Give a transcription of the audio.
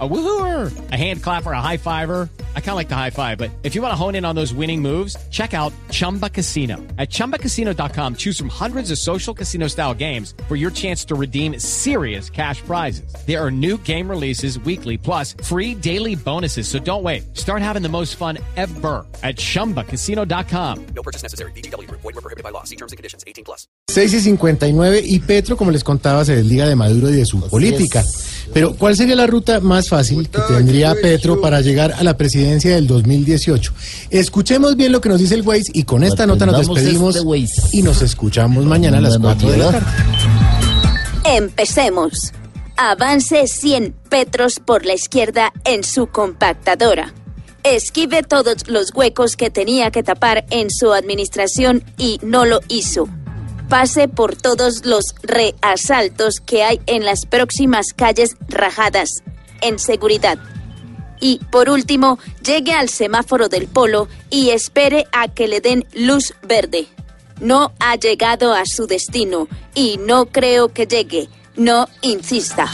A woohooer, a hand clapper, a high fiver. I kind of like the high five, but if you want to hone in on those winning moves, check out Chumba Casino. At ChumbaCasino.com, choose from hundreds of social casino style games for your chance to redeem serious cash prizes. There are new game releases weekly, plus free daily bonuses. So don't wait. Start having the most fun ever at ChumbaCasino.com. No purchase necessary. BGW. Void were prohibited by law. See terms and conditions. 18 plus. 6 y 59 y Petro, como les contaba, se desliga de Maduro y de su política. Pero, ¿cuál sería la ruta más fácil que tendría Petro para llegar a la presidencia del 2018? Escuchemos bien lo que nos dice el Waze y con esta nota nos despedimos y nos escuchamos mañana a las 4 de la tarde. Empecemos. Avance 100 petros por la izquierda en su compactadora. Esquive todos los huecos que tenía que tapar en su administración y no lo hizo. Pase por todos los reasaltos que hay en las próximas calles rajadas, en seguridad. Y por último, llegue al semáforo del polo y espere a que le den luz verde. No ha llegado a su destino y no creo que llegue. No insista.